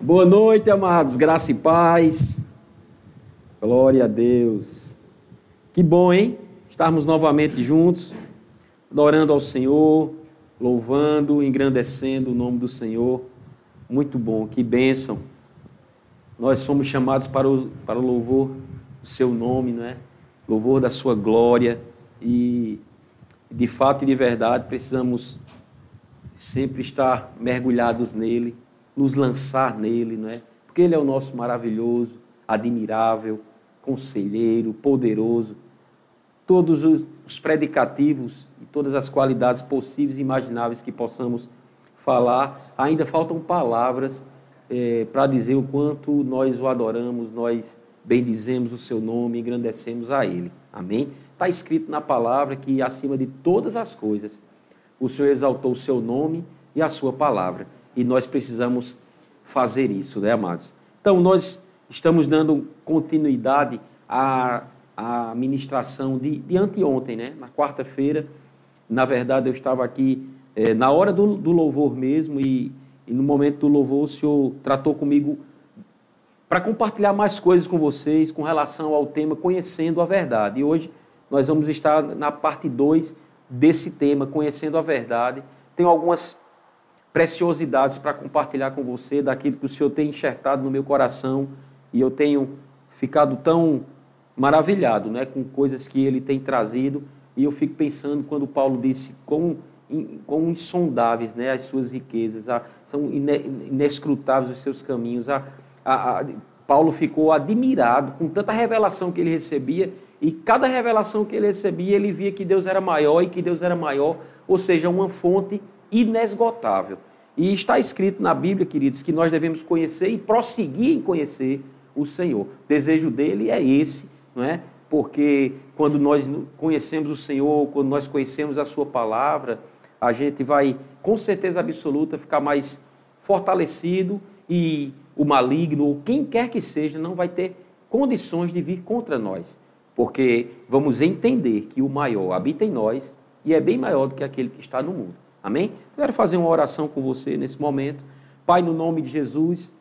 Boa noite, amados, graça e paz. Glória a Deus. Que bom, hein? Estarmos novamente juntos, adorando ao Senhor, louvando, engrandecendo o nome do Senhor. Muito bom, que bênção. Nós fomos chamados para o, para o louvor do seu nome, não é? Louvor da sua glória. E de fato e de verdade precisamos sempre estar mergulhados nele nos lançar nele, não é? Porque ele é o nosso maravilhoso, admirável, conselheiro, poderoso. Todos os predicativos e todas as qualidades possíveis e imagináveis que possamos falar, ainda faltam palavras é, para dizer o quanto nós o adoramos, nós bendizemos o seu nome, engrandecemos a ele. Amém? Está escrito na palavra que acima de todas as coisas o Senhor exaltou o seu nome e a sua palavra e nós precisamos fazer isso, né, amados? Então, nós estamos dando continuidade à, à ministração de, de anteontem, né? Na quarta-feira, na verdade, eu estava aqui é, na hora do, do louvor mesmo e, e no momento do louvor o Senhor tratou comigo para compartilhar mais coisas com vocês com relação ao tema Conhecendo a Verdade. E hoje nós vamos estar na parte 2 desse tema, Conhecendo a Verdade. Tem algumas preciosidades para compartilhar com você, daquilo que o Senhor tem enxertado no meu coração e eu tenho ficado tão maravilhado né, com coisas que ele tem trazido. E eu fico pensando quando Paulo disse quão, insondáveis né, as suas riquezas, a, são inescrutáveis os seus caminhos. A, a, Paulo ficou admirado com tanta revelação que ele recebia, e cada revelação que ele recebia, ele via que Deus era maior e que Deus era maior, ou seja, uma fonte inesgotável. E está escrito na Bíblia, queridos, que nós devemos conhecer e prosseguir em conhecer o Senhor. O desejo dele é esse, não é? Porque quando nós conhecemos o Senhor, quando nós conhecemos a Sua palavra, a gente vai, com certeza absoluta, ficar mais fortalecido e o maligno, ou quem quer que seja, não vai ter condições de vir contra nós. Porque vamos entender que o maior habita em nós e é bem maior do que aquele que está no mundo. Amém? Eu quero fazer uma oração com você nesse momento. Pai, no nome de Jesus,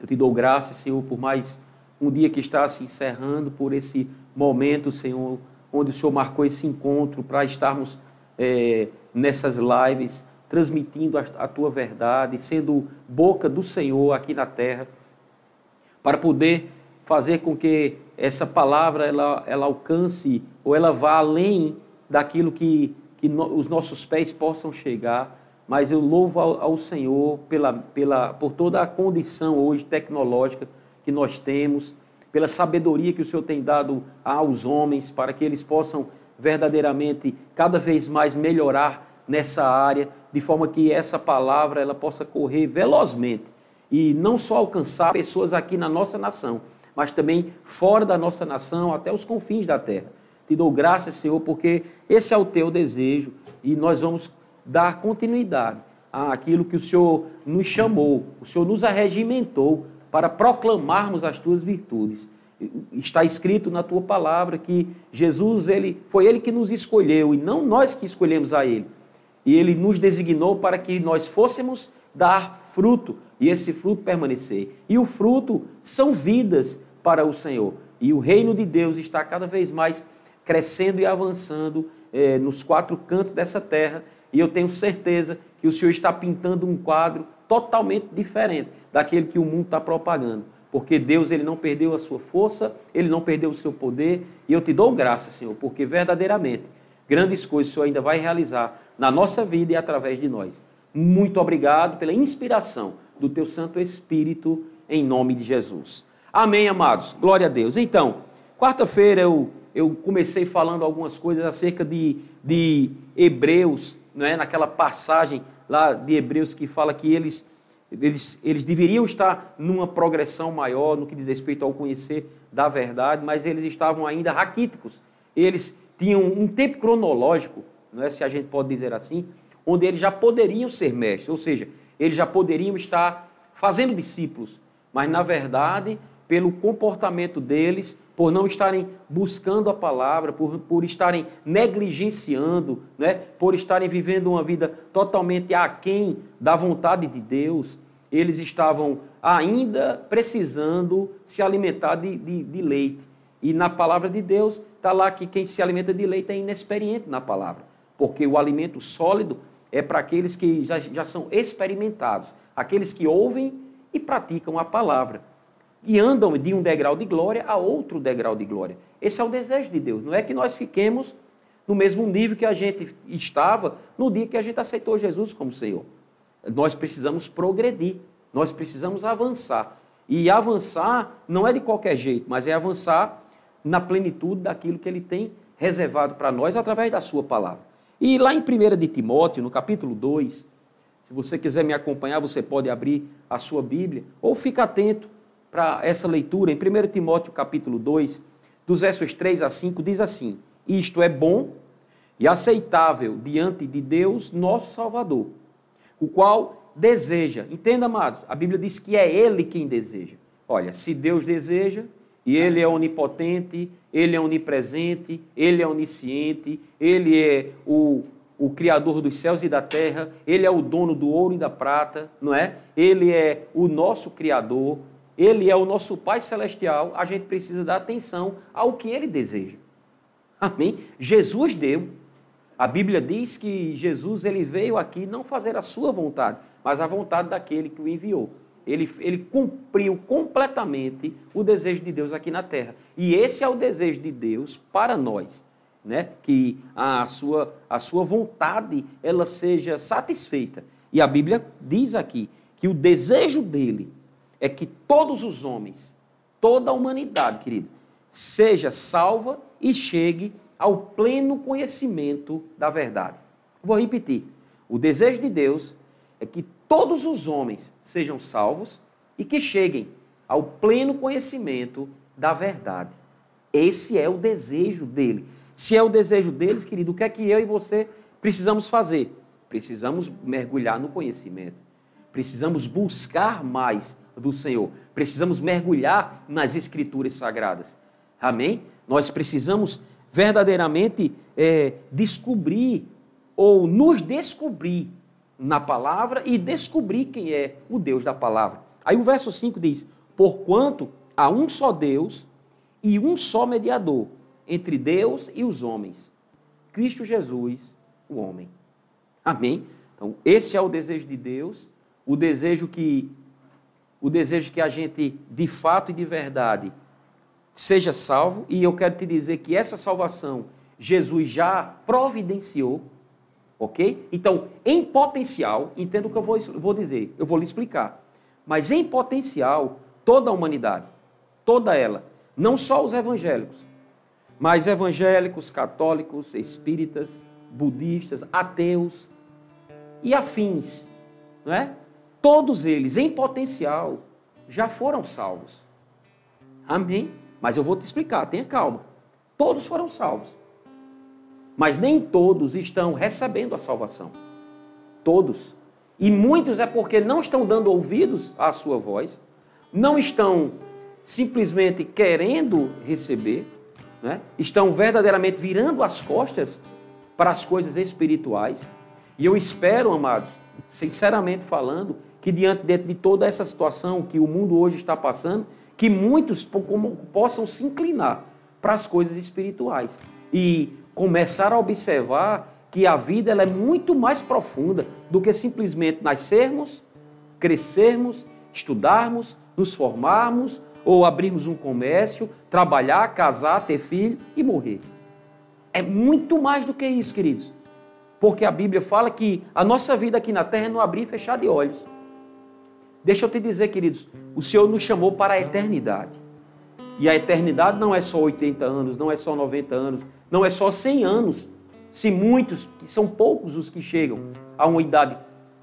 eu te dou graças, Senhor, por mais um dia que está se encerrando, por esse momento, Senhor, onde o Senhor marcou esse encontro para estarmos é, nessas lives, transmitindo a, a tua verdade, sendo boca do Senhor aqui na terra, para poder fazer com que essa palavra ela, ela alcance ou ela vá além daquilo que que no, os nossos pés possam chegar, mas eu louvo ao, ao, Senhor pela, pela, por toda a condição hoje tecnológica que nós temos, pela sabedoria que o Senhor tem dado aos homens para que eles possam verdadeiramente cada vez mais melhorar nessa área, de forma que essa palavra ela possa correr velozmente e não só alcançar pessoas aqui na nossa nação, mas também fora da nossa nação, até os confins da terra. Te dou graças, Senhor, porque esse é o teu desejo e nós vamos dar continuidade àquilo que o Senhor nos chamou, o Senhor nos arregimentou para proclamarmos as tuas virtudes. Está escrito na tua palavra que Jesus, ele foi ele que nos escolheu e não nós que escolhemos a ele. E ele nos designou para que nós fôssemos dar fruto e esse fruto permanecer. E o fruto são vidas para o Senhor. E o reino de Deus está cada vez mais crescendo e avançando é, nos quatro cantos dessa terra. E eu tenho certeza que o Senhor está pintando um quadro totalmente diferente daquele que o mundo está propagando. Porque Deus ele não perdeu a sua força, ele não perdeu o seu poder. E eu te dou graça, Senhor, porque verdadeiramente grandes coisas o Senhor ainda vai realizar na nossa vida e através de nós. Muito obrigado pela inspiração do teu Santo Espírito, em nome de Jesus. Amém, amados. Glória a Deus. Então, quarta-feira eu eu comecei falando algumas coisas acerca de, de Hebreus, é? naquela passagem lá de Hebreus que fala que eles, eles, eles deveriam estar numa progressão maior no que diz respeito ao conhecer da verdade, mas eles estavam ainda raquíticos. Eles tinham um tempo cronológico, não é, se a gente pode dizer assim, onde eles já poderiam ser mestres, ou seja, eles já poderiam estar fazendo discípulos, mas na verdade, pelo comportamento deles, por não estarem buscando a palavra, por, por estarem negligenciando, né? por estarem vivendo uma vida totalmente aquém da vontade de Deus, eles estavam ainda precisando se alimentar de, de, de leite. E na palavra de Deus está lá que quem se alimenta de leite é inexperiente na palavra, porque o alimento sólido é para aqueles que já, já são experimentados, aqueles que ouvem e praticam a palavra e andam de um degrau de glória a outro degrau de glória. Esse é o desejo de Deus. Não é que nós fiquemos no mesmo nível que a gente estava no dia que a gente aceitou Jesus como Senhor. Nós precisamos progredir, nós precisamos avançar. E avançar não é de qualquer jeito, mas é avançar na plenitude daquilo que ele tem reservado para nós através da sua palavra. E lá em 1 de Timóteo, no capítulo 2, se você quiser me acompanhar, você pode abrir a sua Bíblia ou fica atento para essa leitura. Em 1 Timóteo, capítulo 2, dos versos 3 a 5, diz assim: Isto é bom e aceitável diante de Deus, nosso Salvador, o qual deseja. Entenda, amados, a Bíblia diz que é Ele quem deseja. Olha, se Deus deseja, e Ele é onipotente, Ele é onipresente, Ele é onisciente, Ele é o, o Criador dos céus e da terra, Ele é o dono do ouro e da prata, não é? Ele é o nosso Criador, Ele é o nosso Pai Celestial, a gente precisa dar atenção ao que Ele deseja. Amém? Jesus deu. A Bíblia diz que Jesus ele veio aqui não fazer a sua vontade, mas a vontade daquele que o enviou ele, ele cumpriu completamente o desejo de Deus aqui na terra. E esse é o desejo de Deus para nós, né? que a sua, a sua vontade ela seja satisfeita. E a Bíblia diz aqui que o desejo dele é que todos os homens, toda a humanidade, querido, seja salva e chegue ao pleno conhecimento da verdade. Vou repetir. O desejo de Deus é que todos os homens sejam salvos e que cheguem ao pleno conhecimento da verdade. Esse é o desejo dele. Se é o desejo deles, querido, o que é que eu e você precisamos fazer? Precisamos mergulhar no conhecimento. Precisamos buscar mais do Senhor. Precisamos mergulhar nas Escrituras Sagradas. Amém? Nós precisamos verdadeiramente é, descobrir ou nos descobrir na palavra e descobrir quem é o Deus da palavra. Aí o verso 5 diz: Porquanto há um só Deus e um só mediador entre Deus e os homens, Cristo Jesus, o homem. Amém? Então, esse é o desejo de Deus, o desejo que o desejo que a gente de fato e de verdade seja salvo, e eu quero te dizer que essa salvação Jesus já providenciou Ok? Então, em potencial, entenda o que eu vou, vou dizer, eu vou lhe explicar. Mas em potencial, toda a humanidade, toda ela, não só os evangélicos, mas evangélicos, católicos, espíritas, budistas, ateus e afins, não é? Todos eles, em potencial, já foram salvos. Amém? Mas eu vou te explicar, tenha calma. Todos foram salvos. Mas nem todos estão recebendo a salvação. Todos. E muitos é porque não estão dando ouvidos à sua voz, não estão simplesmente querendo receber, né? estão verdadeiramente virando as costas para as coisas espirituais. E eu espero, amados, sinceramente falando, que diante de toda essa situação que o mundo hoje está passando, que muitos possam se inclinar para as coisas espirituais. E começar a observar que a vida ela é muito mais profunda do que simplesmente nascermos, crescermos, estudarmos, nos formarmos ou abrirmos um comércio, trabalhar, casar, ter filho e morrer. É muito mais do que isso, queridos. Porque a Bíblia fala que a nossa vida aqui na terra é não abrir e fechar de olhos. Deixa eu te dizer, queridos, o Senhor nos chamou para a eternidade. E a eternidade não é só 80 anos, não é só 90 anos, não é só 100 anos. Se muitos, são poucos os que chegam a uma idade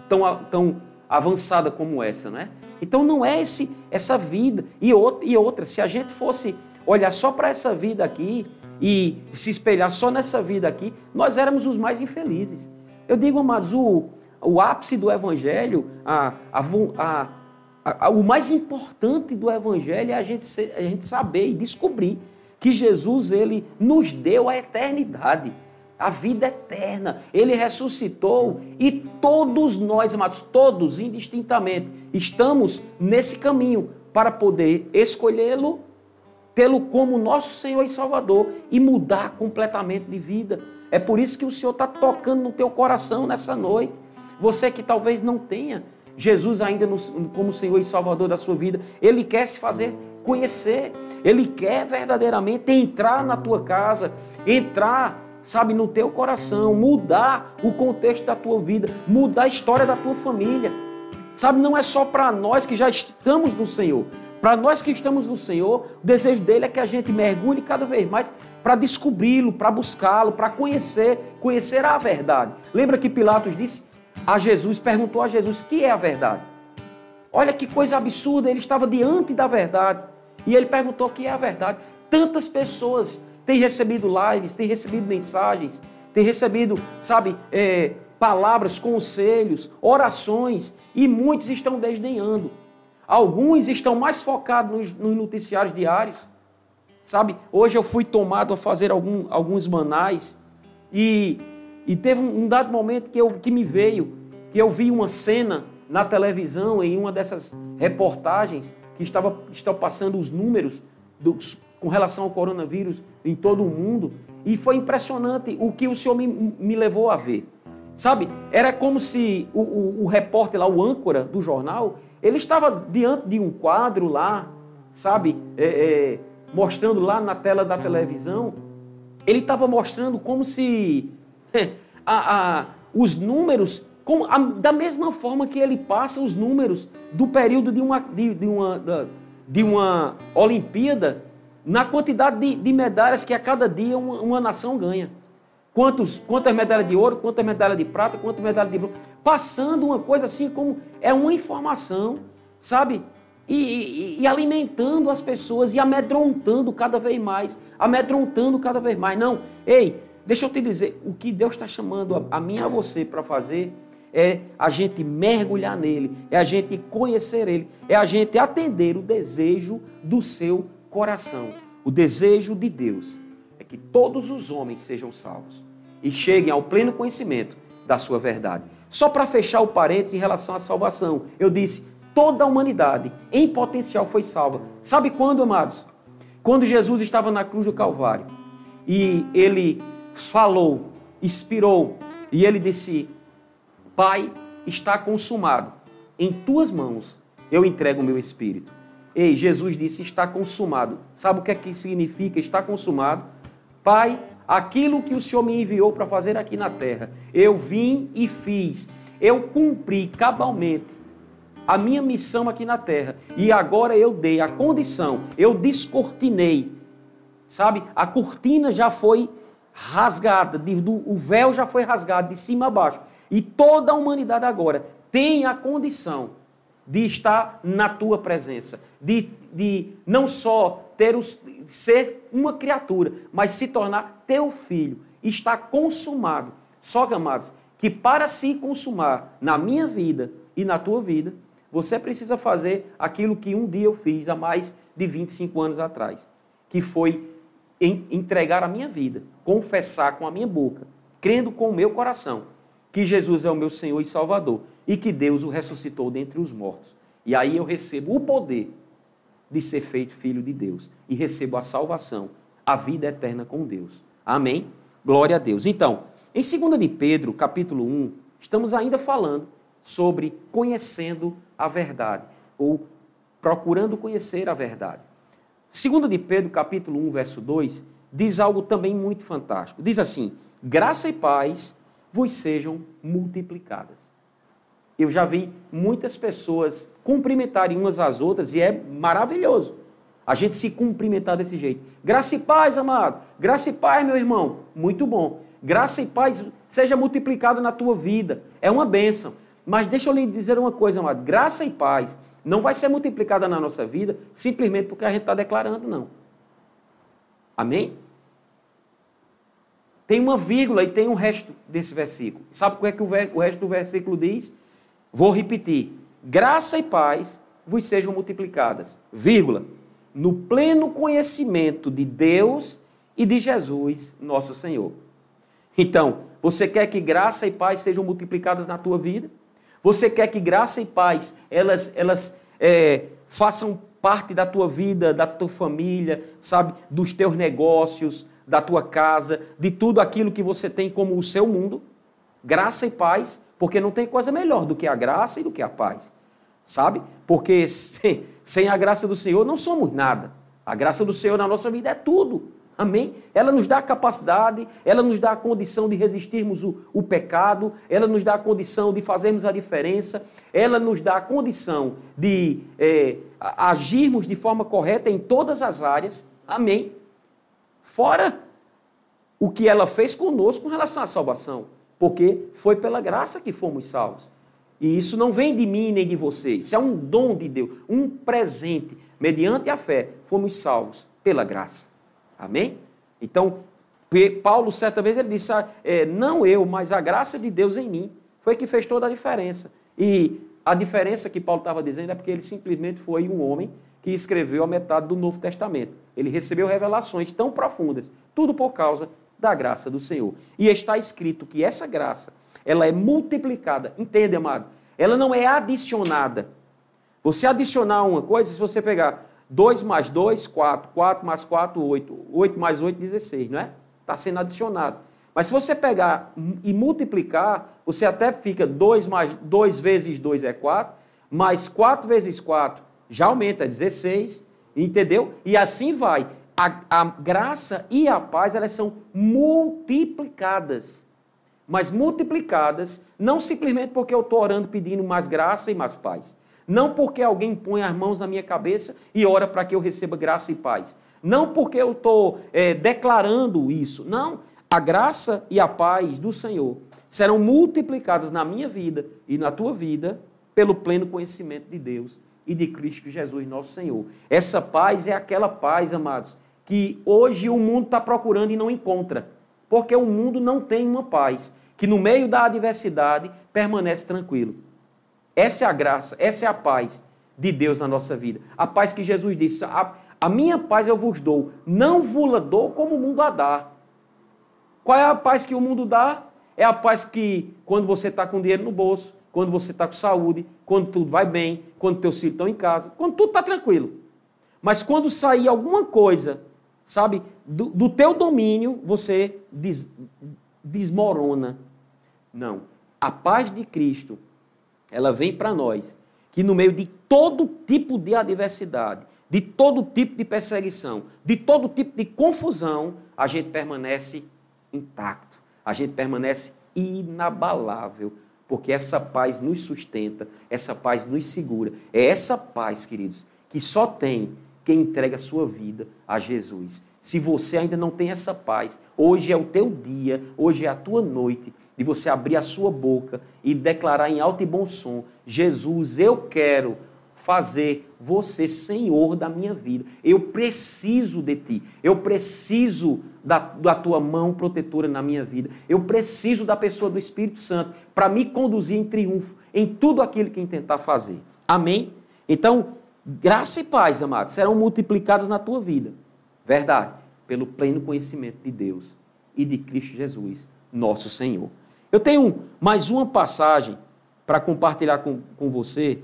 tão, tão avançada como essa, né? Então não é esse, essa vida. E outra, e outra, se a gente fosse olhar só para essa vida aqui e se espelhar só nessa vida aqui, nós éramos os mais infelizes. Eu digo, amados, o, o ápice do evangelho, a, a, a o mais importante do Evangelho é a gente, ser, a gente saber e descobrir que Jesus ele nos deu a eternidade. a vida eterna. Ele ressuscitou e todos nós, amados, todos indistintamente, estamos nesse caminho para poder escolhê-lo, tê-lo como nosso Senhor e Salvador e mudar completamente de vida. É por isso que o Senhor está tocando no teu coração nessa noite. Você que talvez não tenha Jesus ainda no, como Senhor e Salvador da sua vida, Ele quer se fazer conhecer, Ele quer verdadeiramente entrar na tua casa, entrar, sabe, no teu coração, mudar o contexto da tua vida, mudar a história da tua família. Sabe, não é só para nós que já estamos no Senhor. Para nós que estamos no Senhor, o desejo dele é que a gente mergulhe cada vez mais para descobri-lo, para buscá-lo, para conhecer, conhecer a verdade. Lembra que Pilatos disse a Jesus, perguntou a Jesus: "Que é a verdade?" Olha que coisa absurda, ele estava diante da verdade. E ele perguntou o que é a verdade. Tantas pessoas têm recebido lives, têm recebido mensagens, têm recebido, sabe, é, palavras, conselhos, orações, e muitos estão desdenhando. Alguns estão mais focados nos, nos noticiários diários. Sabe, hoje eu fui tomado a fazer algum, alguns manais e, e teve um, dado momento que, eu, que me veio, que eu vi uma cena na televisão, em uma dessas reportagens, que estava, estava passando os números do, com relação ao coronavírus em todo o mundo. E foi impressionante o que o senhor me, me levou a ver. Sabe, era como se o, o, o, repórter lá, o âncora do jornal, ele estava diante de um quadro lá, sabe, é, é, mostrando lá na tela da televisão, ele estava mostrando como se a, a, os números como, a, da mesma forma que ele passa os números do período de uma, de, de uma, de uma Olimpíada, na quantidade de, de, medalhas que a cada dia uma, uma nação ganha. Quantos, quantas medalhas de ouro, quantas medalhas de prata, quantas medalhas de bronze. Passando uma coisa assim como é uma informação, sabe? E, e, e, alimentando as pessoas e amedrontando cada vez mais, amedrontando cada vez mais. Não, ei, deixa eu te dizer, o que Deus está chamando a, a mim e a você para fazer é a gente mergulhar nele, é a gente conhecer ele, é a gente atender o desejo do seu coração. O desejo de Deus que todos os homens sejam salvos e cheguem ao pleno conhecimento da sua verdade. Só para fechar o parênteses em relação à salvação, eu disse: toda a humanidade em potencial foi salva. Sabe quando, amados? Quando Jesus estava na cruz do Calvário e ele falou, expirou, e ele disse: Pai, está consumado. Em tuas mãos eu entrego o meu espírito. Ei, Jesus disse: está consumado. Sabe o que é que significa estar consumado? Pai, aquilo que o Senhor me enviou para fazer aqui na terra, eu vim e fiz. Eu cumpri cabalmente a minha missão aqui na terra. E agora eu dei a condição, eu descortinei. Sabe? A cortina já foi rasgada, o véu já foi rasgado de cima a baixo. E toda a humanidade agora tem a condição de estar na tua presença, de, de não só ter ser uma criatura, mas se tornar teu filho. Está consumado. Só que, amados, que para se consumar na minha vida e na tua vida, você precisa fazer aquilo que um dia eu fiz há mais de 25 anos atrás, que foi entregar a minha vida, confessar com a minha boca, crendo com o meu coração que Jesus é o meu Senhor e Salvador e que Deus o ressuscitou dentre os mortos. E aí eu recebo o poder de ser feito filho de Deus e recebo a salvação, a vida eterna com Deus. Amém? Glória a Deus. Então, em 2 de Pedro, capítulo 1, estamos ainda falando sobre conhecendo a verdade ou procurando conhecer a verdade. 2 de Pedro, capítulo 1, verso 2, diz algo também muito fantástico. Diz assim: Graça e paz vos sejam multiplicadas. Eu já vi muitas pessoas cumprimentarem umas às outras e é maravilhoso a gente se cumprimentar desse jeito. Graça e paz, amado. Graça e paz, meu irmão. Muito bom. Graça e paz seja multiplicada na tua vida. É uma bênção. Mas deixa eu lhe dizer uma coisa, amado. Graça e paz não vai ser multiplicada na nossa vida simplesmente porque a gente está declarando, não. Amém? Tem uma vírgula e tem um resto desse versículo. Sabe o que é que o resto do versículo diz? Vou repetir. Graça e paz vos sejam multiplicadas, vírgula, no pleno conhecimento de Deus e de Jesus, nosso Senhor. Então, você quer que graça e paz sejam multiplicadas na tua vida? Você quer que graça e paz elas, elas é, façam parte da tua vida, da tua família, sabe, dos teus negócios, da tua casa, de tudo aquilo que você tem como o seu mundo? Graça e paz, porque não tem coisa melhor do que a graça e do que a paz, sabe? Porque sem, sem a graça do Senhor não somos nada. A graça do Senhor na nossa vida é tudo. Amém? Ela nos dá a capacidade, ela nos dá a condição de resistirmos o, o, pecado, ela nos dá a condição de fazermos a diferença, ela nos dá a condição de é, agirmos de forma correta em todas as áreas. Amém? Fora o que ela fez conosco com relação à salvação, porque foi pela graça que fomos salvos. E isso não vem de mim nem de você, isso é um dom de Deus, um presente. Mediante a fé, fomos salvos pela graça. Amém? Então, Paulo, certa vez, ele disse: ah, é, Não eu, mas a graça de Deus em mim. Foi que fez toda a diferença. E a diferença que Paulo estava dizendo é porque ele simplesmente foi um homem que escreveu a metade do Novo Testamento. Ele recebeu revelações tão profundas, tudo por causa da graça do Senhor. E está escrito que essa graça, ela é multiplicada. Entende, amado? Ela não é adicionada. Você adicionar uma coisa, se você pegar 2 mais 2, 4. 4 mais 4, 8. 8 mais 8, 16, não é? Está sendo adicionado. Mas se você pegar e multiplicar, você até fica 2 mais 2 vezes 2 é 4, mais 4 vezes 4 já aumenta, é 16, entendeu? E assim vai. A, a graça e a paz, elas são multiplicadas. Mas multiplicadas não simplesmente porque eu estou orando pedindo mais graça e mais paz. Não porque alguém põe as mãos na minha cabeça e ora para que eu receba graça e paz. Não porque eu estou é, declarando isso. Não. A graça e a paz do Senhor serão multiplicadas na minha vida e na tua vida pelo pleno conhecimento de Deus e de Cristo Jesus, nosso Senhor. Essa paz é aquela paz, amados, que hoje o mundo está procurando e não encontra. Porque o mundo não tem uma paz que no meio da adversidade permanece tranquilo. Essa é a graça, essa é a paz de Deus na nossa vida. A paz que Jesus disse: a, a minha paz eu vos dou, não vos dou como o mundo a dá. Qual é a paz que o mundo dá? É a paz que, quando você está com dinheiro no bolso, quando você está com saúde, quando tudo vai bem, quando teus filhos estão em casa, quando tudo está tranquilo. Mas quando sair alguma coisa, sabe, do, do teu domínio, você des, desmorona. Não. A paz de Cristo ela vem para nós, que no meio de todo tipo de adversidade, de todo tipo de perseguição, de todo tipo de confusão, a gente permanece intacto, a gente permanece inabalável, porque essa paz nos sustenta, essa paz nos segura. É essa paz, queridos, que só tem quem entrega a sua vida a Jesus. Se você ainda não tem essa paz, hoje é o teu dia, hoje é a tua noite de você abrir a sua boca e declarar em alto e bom som: Jesus, eu quero fazer você senhor da minha vida. Eu preciso de ti. Eu preciso da, da tua mão protetora na minha vida. Eu preciso da pessoa do Espírito Santo para me conduzir em triunfo em tudo aquilo que intentar fazer. Amém? Então, graça e paz, amados, serão multiplicadas na tua vida. Verdade. Pelo pleno conhecimento de Deus e de Cristo Jesus, nosso Senhor. Eu tenho mais uma passagem para compartilhar com, com você,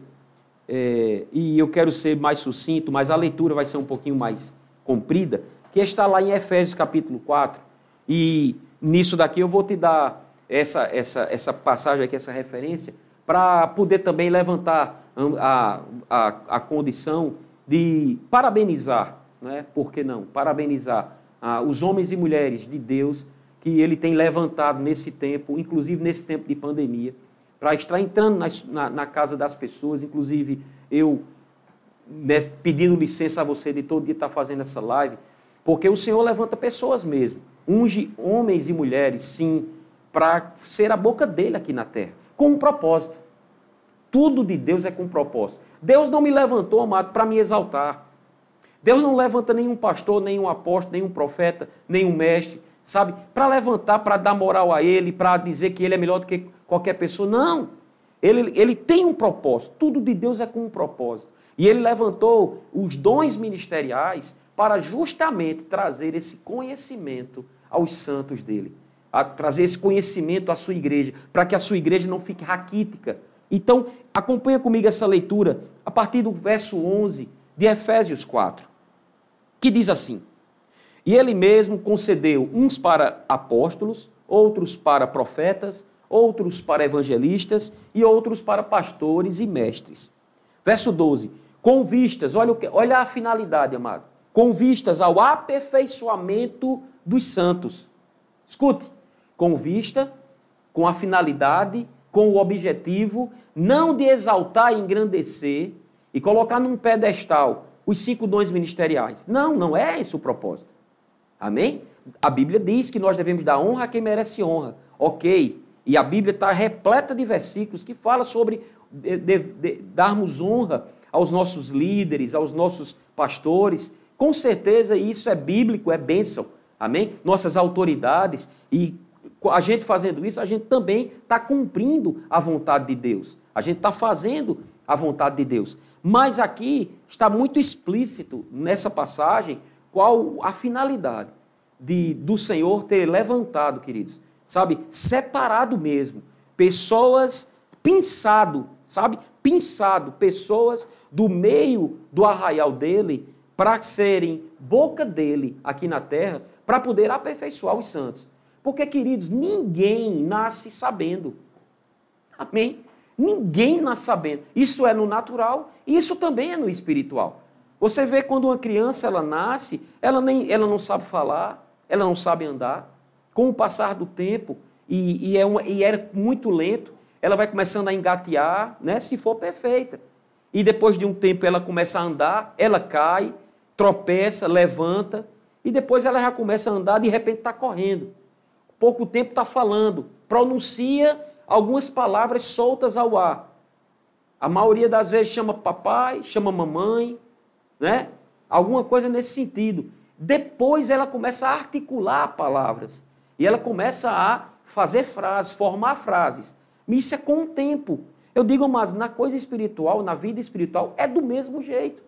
é, e eu quero ser mais sucinto, mas a leitura vai ser um pouquinho mais comprida, que está lá em Efésios capítulo 4. E nisso daqui eu vou te dar essa, essa, essa passagem aqui, essa referência, para poder também levantar a, a, a condição de parabenizar, né? por que não? Parabenizar ah, os homens e mulheres de Deus que ele tem levantado nesse tempo, inclusive nesse tempo de pandemia, para estar entrando na, na, na, casa das pessoas, inclusive eu pedindo licença a você de todo dia estar fazendo essa live, porque o Senhor levanta pessoas mesmo, unge homens e mulheres, sim, para ser a boca dele aqui na terra, com um propósito. Tudo de Deus é com propósito. Deus não me levantou, amado, para me exaltar. Deus não levanta nenhum pastor, nenhum apóstolo, nenhum profeta, nenhum mestre, sabe, para levantar, para dar moral a ele, para dizer que ele é melhor do que qualquer pessoa. Não. Ele, ele tem um propósito. Tudo de Deus é com um propósito. E ele levantou os dons ministeriais para justamente trazer esse conhecimento aos santos dele. trazer esse conhecimento à sua igreja, para que a sua igreja não fique raquítica. Então, acompanha comigo essa leitura a partir do verso 11 de Efésios 4, que diz assim: E ele mesmo concedeu uns para apóstolos, outros para profetas, outros para evangelistas e outros para pastores e mestres. Verso 12: Com vistas, olha, que, olha a finalidade, amado, com vistas ao aperfeiçoamento dos santos. Escute, com vista, com a finalidade, com o objetivo, não de exaltar e engrandecer e colocar num pedestal os cinco dons ministeriais. Não, não é esse o propósito. Amém? A Bíblia diz que nós devemos dar honra a quem merece honra. Ok. E a Bíblia está repleta de versículos que fala sobre de, de, de, darmos honra aos nossos líderes, aos nossos pastores. Com certeza isso é bíblico, é bênção. Amém? Nossas autoridades. E a gente fazendo isso, a gente também está cumprindo a vontade de Deus. A gente está fazendo a vontade de Deus. Mas aqui está muito explícito nessa passagem qual a finalidade de, do Senhor ter levantado, queridos, sabe, separado mesmo, pessoas pensado, sabe, pensado, pessoas do meio do arraial dele para serem boca dele aqui na terra, para poder aperfeiçoar os santos. Porque, queridos, ninguém nasce sabendo. Amém? Ninguém nasce sabendo. Isso é no natural e isso também é no espiritual. Você vê quando uma criança ela nasce, ela, nem, ela não sabe falar, ela não sabe andar. Com o passar do tempo, e, e, é uma, e é muito lento, ela vai começando a engatear, né, se for perfeita. E depois de um tempo ela começa a andar, ela cai, tropeça, levanta, e depois ela já começa a andar, de repente está correndo pouco tempo está falando, pronuncia algumas palavras soltas ao ar. A maioria das vezes chama papai, chama mamãe, né? Alguma coisa nesse sentido. Depois ela começa a articular palavras. E ela começa a fazer frases, formar frases. Isso é com o tempo. Eu digo, mas na coisa espiritual, na vida espiritual, é do mesmo jeito.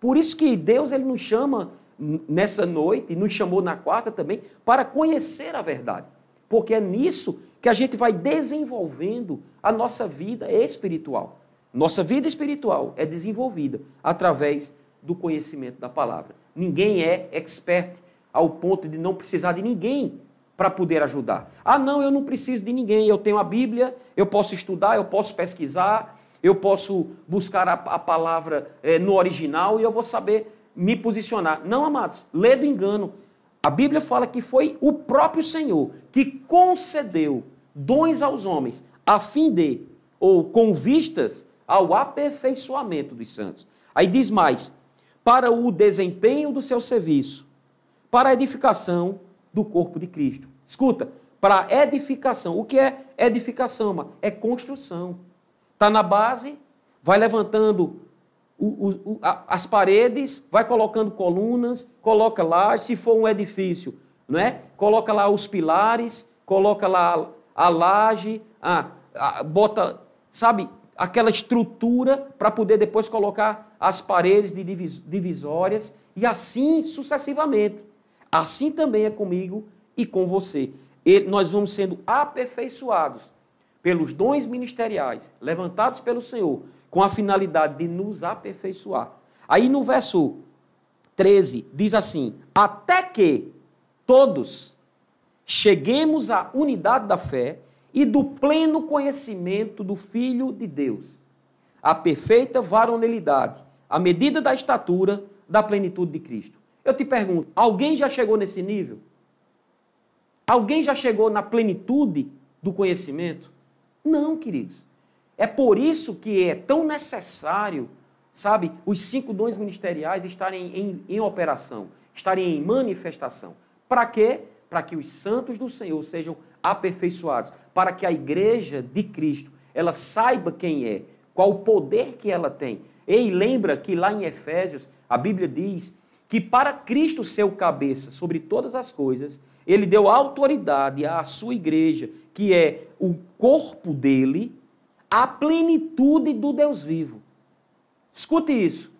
Por isso que Deus ele nos chama nessa noite, e nos chamou na quarta também, para conhecer a verdade. Porque é nisso que a gente vai desenvolvendo a nossa vida espiritual. Nossa vida espiritual é desenvolvida através do conhecimento da palavra. Ninguém é expert ao ponto de não precisar de ninguém para poder ajudar. Ah, não, eu não preciso de ninguém. Eu tenho a Bíblia, eu posso estudar, eu posso pesquisar, eu posso buscar a, a palavra é, no original e eu vou saber me posicionar. Não, amados, lê do engano. A Bíblia fala que foi o próprio Senhor que concedeu dons aos homens, a fim de, ou com vistas ao aperfeiçoamento dos santos. Aí diz mais: para o desempenho do seu serviço, para a edificação do corpo de Cristo. Escuta, para edificação. O que é edificação? É construção. Está na base, vai levantando o, o, as paredes, vai colocando colunas, coloca lá, se for um edifício, não é? Coloca lá os pilares, coloca lá a laje, a, a, bota, sabe, aquela estrutura para poder depois colocar as paredes de divisórias e assim sucessivamente. Assim também é comigo e com você. E nós vamos sendo aperfeiçoados pelos dons ministeriais levantados pelo Senhor com a finalidade de nos aperfeiçoar. Aí no verso 13 diz assim: Até que todos cheguemos à unidade da fé e do pleno conhecimento do Filho de Deus, a perfeita varonilidade, a medida da estatura da plenitude de Cristo. Eu te pergunto: alguém já chegou nesse nível? Alguém já chegou na plenitude do conhecimento? Não, queridos. É por isso que é tão necessário, sabe, os cinco dons ministeriais estarem em, em operação, estarem em manifestação. Para quê? Para que os santos do Senhor sejam aperfeiçoados, para que a igreja de Cristo, ela saiba quem é, qual o poder que ela tem. E lembra que lá em Efésios, a Bíblia diz que para Cristo ser o cabeça sobre todas as coisas, ele deu autoridade à sua igreja, que é o corpo dele, a plenitude do Deus vivo. Escute isso.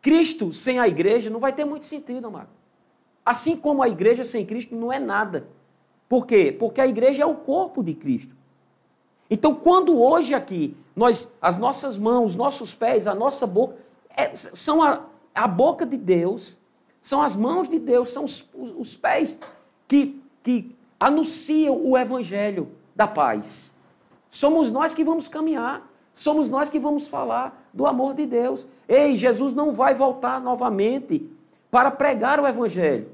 Cristo sem a igreja não vai ter muito sentido, amado. Assim como a igreja sem Cristo não é nada. Por quê? Porque a igreja é o corpo de Cristo. Então, quando hoje aqui, nós, as nossas mãos, os nossos pés, a nossa boca, é, são a, a boca de Deus, são as mãos de Deus, são os, os, os pés que, que anunciam o evangelho da paz. Somos nós que vamos caminhar, somos nós que vamos falar do amor de Deus. Ei, Jesus não vai voltar novamente para pregar o evangelho.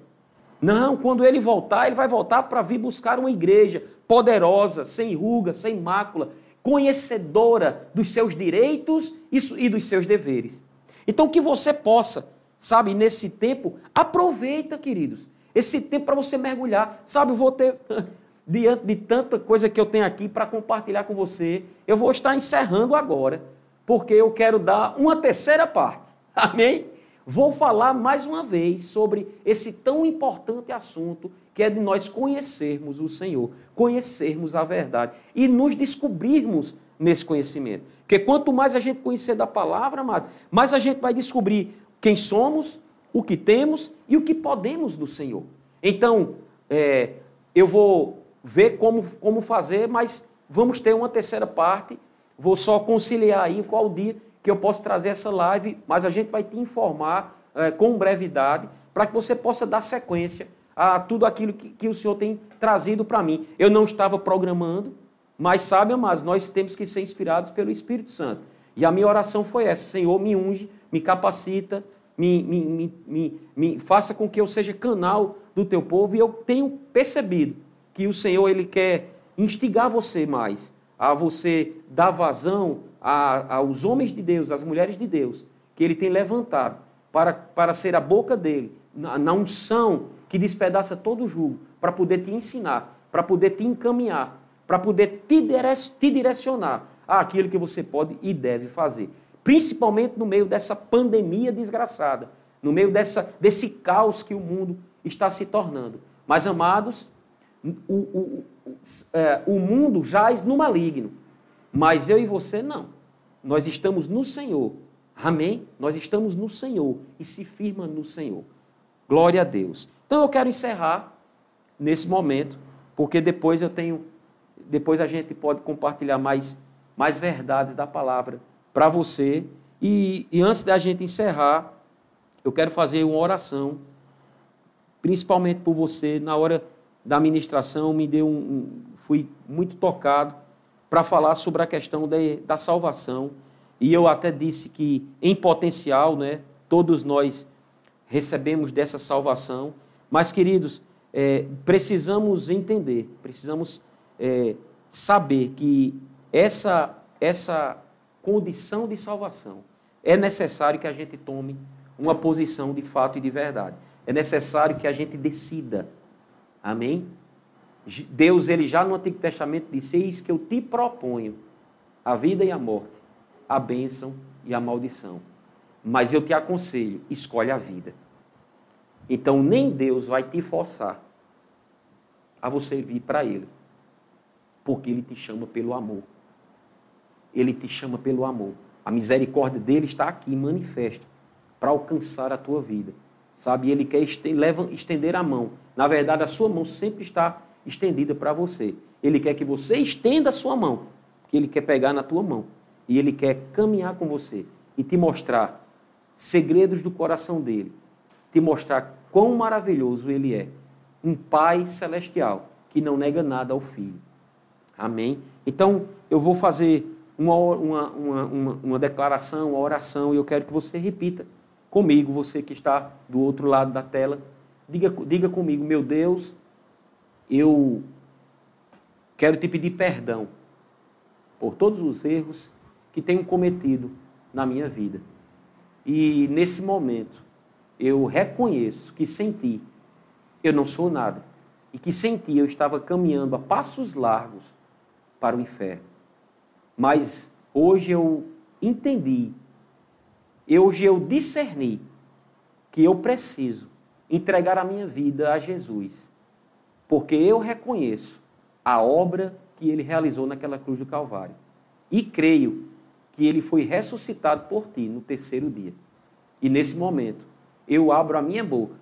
Não, quando ele voltar, ele vai voltar para vir buscar uma igreja poderosa, sem ruga, sem mácula, conhecedora dos seus direitos e dos seus deveres. Então, que você possa, sabe, nesse tempo, aproveita, queridos, esse tempo para você mergulhar. Sabe, vou ter, diante de tanta coisa que eu tenho aqui para compartilhar com você, eu vou estar encerrando agora, porque eu quero dar uma terceira parte. Amém? Vou falar mais uma vez sobre esse tão importante assunto que é de nós conhecermos o Senhor, conhecermos a verdade e nos descobrirmos nesse conhecimento. Porque quanto mais a gente conhecer da palavra, amado, mais a gente vai descobrir quem somos, o que temos e o que podemos do Senhor. Então, é, eu vou ver como, como fazer, mas vamos ter uma terceira parte. Vou só conciliar aí qual dia que eu posso trazer essa live, mas a gente vai te informar é, com brevidade para que você possa dar sequência a tudo aquilo que, que o Senhor tem trazido para mim. Eu não estava programando, mas sabe, amados, nós temos que ser inspirados pelo Espírito Santo. E a minha oração foi essa: Senhor, me unge, me capacita, me, me, me, me, me faça com que eu seja canal do teu povo. E eu tenho percebido que o Senhor ele quer instigar você mais, a você dar vazão a, aos homens de Deus, às mulheres de Deus, que ele tem levantado para, para ser a boca dele, na, na unção que despedaça todo o jugo, para poder te ensinar, para poder te encaminhar, para poder te, te direcionar àquilo que você pode e deve fazer. Principalmente no meio dessa pandemia desgraçada, no meio dessa, desse caos que o mundo está se tornando. Mas, amados, o, o, é, o mundo jaz no maligno, mas eu e você não. Nós estamos no Senhor. Amém? Nós estamos no Senhor e se firma no Senhor. Glória a Deus. Então eu quero encerrar nesse momento, porque depois eu tenho, depois a gente pode compartilhar mais, mais verdades da palavra para você. E, e antes da gente encerrar, eu quero fazer uma oração, principalmente por você, na hora da ministração, me deu um, um fui muito tocado para falar sobre a questão de, da salvação. E eu até disse que, em potencial, né, todos nós recebemos dessa salvação. Mas, queridos, é, precisamos entender, precisamos é, saber que essa, essa condição de salvação é necessário que a gente tome uma posição de fato e de verdade. É necessário que a gente decida Amém? Deus, ele já no Antigo Testamento disse: Eis que eu te proponho a vida e a morte, a bênção e a maldição. Mas eu te aconselho: escolhe a vida. Então, nem Deus vai te forçar a você vir para Ele, porque Ele te chama pelo amor. Ele te chama pelo amor. A misericórdia dele está aqui, manifesta, para alcançar a tua vida. Sabe? Ele quer estender a mão. Na verdade, a sua mão sempre está estendida para você. Ele quer que você estenda a sua mão, porque ele quer pegar na tua mão. E ele quer caminhar com você e te mostrar segredos do coração dele. Te mostrar quão maravilhoso ele é. Um Pai celestial que não nega nada ao Filho. Amém? Então, eu vou fazer uma, uma, uma, uma, uma declaração, uma oração, e eu quero que você repita comigo, você que está do outro lado da tela. Diga, diga comigo, meu Deus, eu quero te pedir perdão por todos os erros que tenho cometido na minha vida. E nesse momento, eu reconheço que sem ti eu não sou nada. E que sem ti eu estava caminhando a passos largos para o inferno. Mas hoje eu entendi hoje eu discerni que eu preciso entregar a minha vida a Jesus, porque eu reconheço a obra que ele realizou naquela cruz do Calvário e creio que ele foi ressuscitado por ti no terceiro dia. E nesse momento, eu abro a minha boca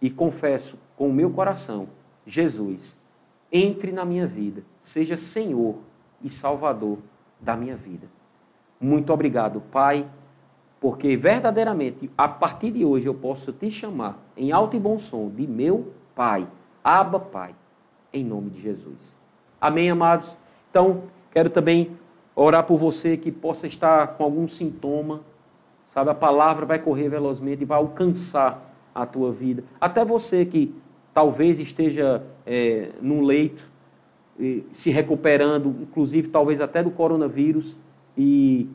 e confesso com o meu coração: Jesus, entre na minha vida, seja Senhor e Salvador da minha vida. Muito obrigado, Pai, porque verdadeiramente, a partir de hoje, eu posso te chamar em alto e bom som de meu Pai, Abba Pai, em nome de Jesus. Amém, amados? Então, quero também orar por você que possa estar com algum sintoma, sabe? A palavra vai correr velozmente e vai alcançar a tua vida. Até você que talvez esteja é, num leito, se recuperando, inclusive talvez até do coronavírus, e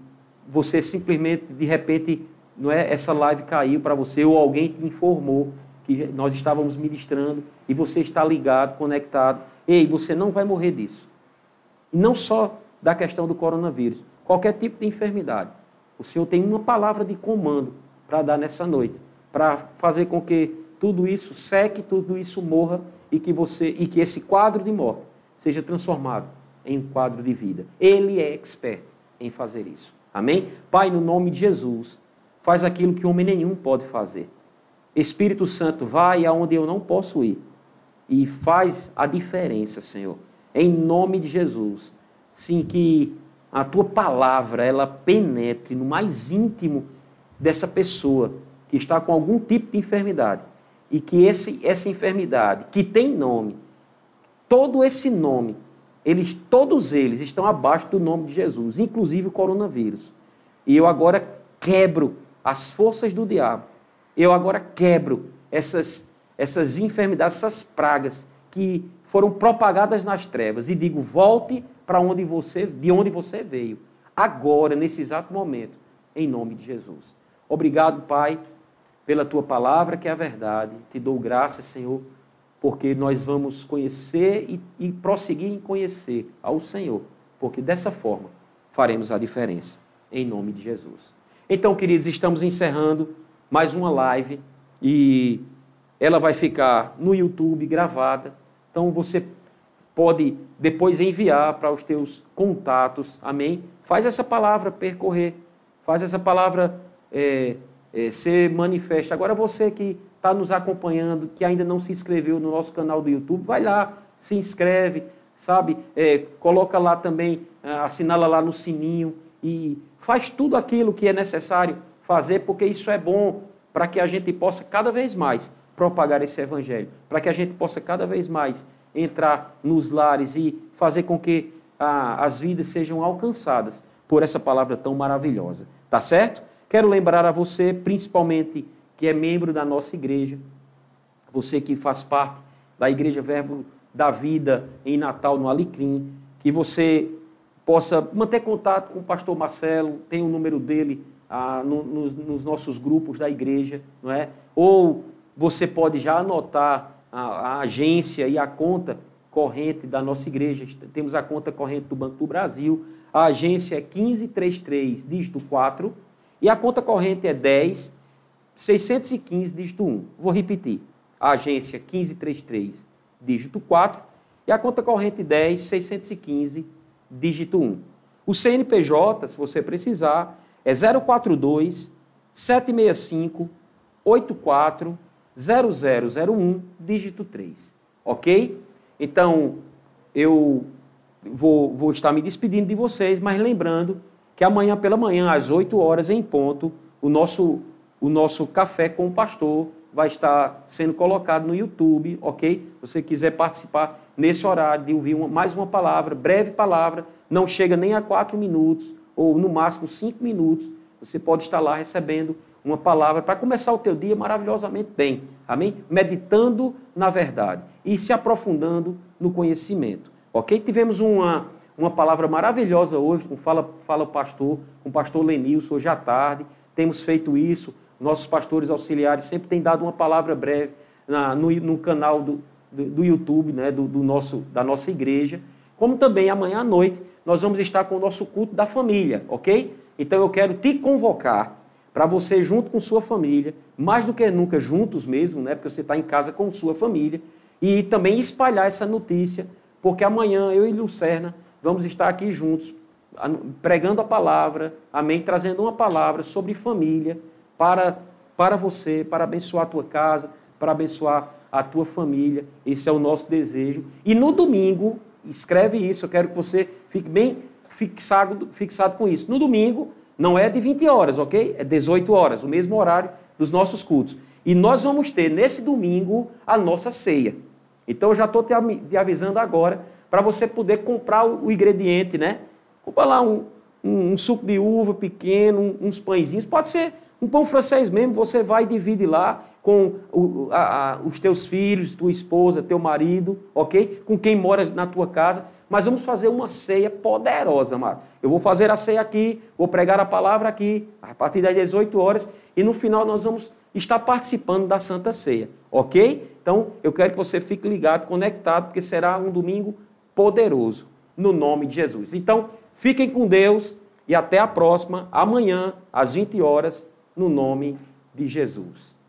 você simplesmente, de repente, não é essa live caiu para você, ou alguém te informou que nós estávamos ministrando, e você está ligado, conectado. Ei, você não vai morrer disso. E não só da questão do coronavírus, qualquer tipo de enfermidade. O Senhor tem uma palavra de comando para dar nessa noite, para fazer com que tudo isso seque, tudo isso morra e que você e que esse quadro de morte seja transformado em um quadro de vida. Ele é expert em fazer isso. Amém? Pai, no nome de Jesus, faz aquilo que homem nenhum pode fazer. Espírito Santo, vai aonde eu não posso ir e faz a diferença, Senhor. Em nome de Jesus. Sim, que a tua palavra ela penetre no mais íntimo dessa pessoa que está com algum tipo de enfermidade e que esse, essa enfermidade, que tem nome, todo esse nome, eles, todos eles estão abaixo do nome de Jesus, inclusive o coronavírus. E eu agora quebro as forças do diabo. Eu agora quebro essas, essas enfermidades, essas pragas que foram propagadas nas trevas e digo: volte para onde você, de onde você veio, agora, nesse exato momento, em nome de Jesus. Obrigado, Pai pela tua palavra, que é a verdade. Te dou graças, Senhor, porque nós vamos conhecer e, e prosseguir em conhecer ao Senhor, porque dessa forma faremos a diferença, em nome de Jesus. Então, queridos, estamos encerrando mais uma live e ela vai ficar no YouTube gravada. Então, você pode depois enviar para os teus contatos, amém? Faz essa palavra percorrer, faz essa palavra é, é, ser manifesta. Agora, você que está nos acompanhando, que ainda não se inscreveu no nosso canal do YouTube, vai lá, se inscreve, sabe? É, coloca lá também, é, assinala lá no sininho e faz tudo aquilo que é necessário fazer, porque isso é bom para que a gente possa cada vez mais propagar esse evangelho, para que a gente possa cada vez mais entrar nos lares e fazer com que as vidas sejam alcançadas por essa palavra tão maravilhosa. Tá certo? Quero lembrar a você, principalmente que é membro da nossa igreja, você que faz parte da Igreja Verbo da Vida em Natal, no Alecrim, que você possa manter contato com o pastor Marcelo, tem o número dele ah, no, nos, nos, nossos grupos da igreja, não é? Ou você pode já anotar a, a, agência e a conta corrente da nossa igreja. Temos a conta corrente do Banco do Brasil. A agência é 1533, dígito 4, e a conta corrente é 10 615, dígito 1. Vou repetir. A agência 1533, dígito 4. E a conta corrente 10 615, dígito 1. O CNPJ, se você precisar, é 042 765 84 0001, dígito 3. Ok? Então, eu vou, vou estar me despedindo de vocês, mas lembrando que amanhã pela manhã, às 8 horas em ponto, o nosso, o nosso café com o pastor vai estar sendo colocado no YouTube, ok? Se você quiser participar nesse horário de ouvir uma, mais uma palavra, breve palavra, não chega nem a quatro minutos, ou no máximo cinco minutos, você pode estar lá recebendo uma palavra para começar o teu dia maravilhosamente bem, amém? Meditando na verdade e se aprofundando no conhecimento, ok? Tivemos uma uma palavra maravilhosa hoje, com Fala, Fala Pastor, com o pastor Lenilson, hoje à tarde. Temos feito isso. Nossos pastores auxiliares sempre têm dado uma palavra breve na, no, no, canal do, do, do YouTube, né, do, do, nosso, da nossa igreja. Como também amanhã à noite nós vamos estar com o nosso culto da família, ok? Então eu quero te convocar para você, junto com sua família, mais do que nunca juntos mesmo, né? Porque você está em casa com sua família, e também espalhar essa notícia, porque amanhã eu e Lucerna vamos estar aqui juntos, pregando a palavra, amém? Trazendo uma palavra sobre família para, para você, para abençoar a tua casa, para abençoar a tua família. Esse é o nosso desejo. E no domingo, escreve isso, eu quero que você fique bem fixado, fixado com isso. No domingo, não é de 20 horas, ok? É 18 horas, o mesmo horário dos nossos cultos. E nós vamos ter nesse domingo a nossa ceia. Então eu já estou te avisando agora para você poder comprar o ingrediente, né? Compra lá um, um, um suco de uva pequeno, uns pãezinhos. Pode ser um pão francês mesmo, você vai e divide lá com o, a, a, os teus filhos, tua esposa, teu marido, ok? Com quem mora na tua casa. Mas vamos fazer uma ceia poderosa, amado. Eu vou fazer a ceia aqui, vou pregar a palavra aqui, a partir das 18 horas, e no final nós vamos estar participando da Santa Ceia, ok? Então, eu quero que você fique ligado, conectado, porque será um domingo poderoso, no nome de Jesus. Então, fiquem com Deus e até a próxima, amanhã, às 20 horas, no nome de Jesus.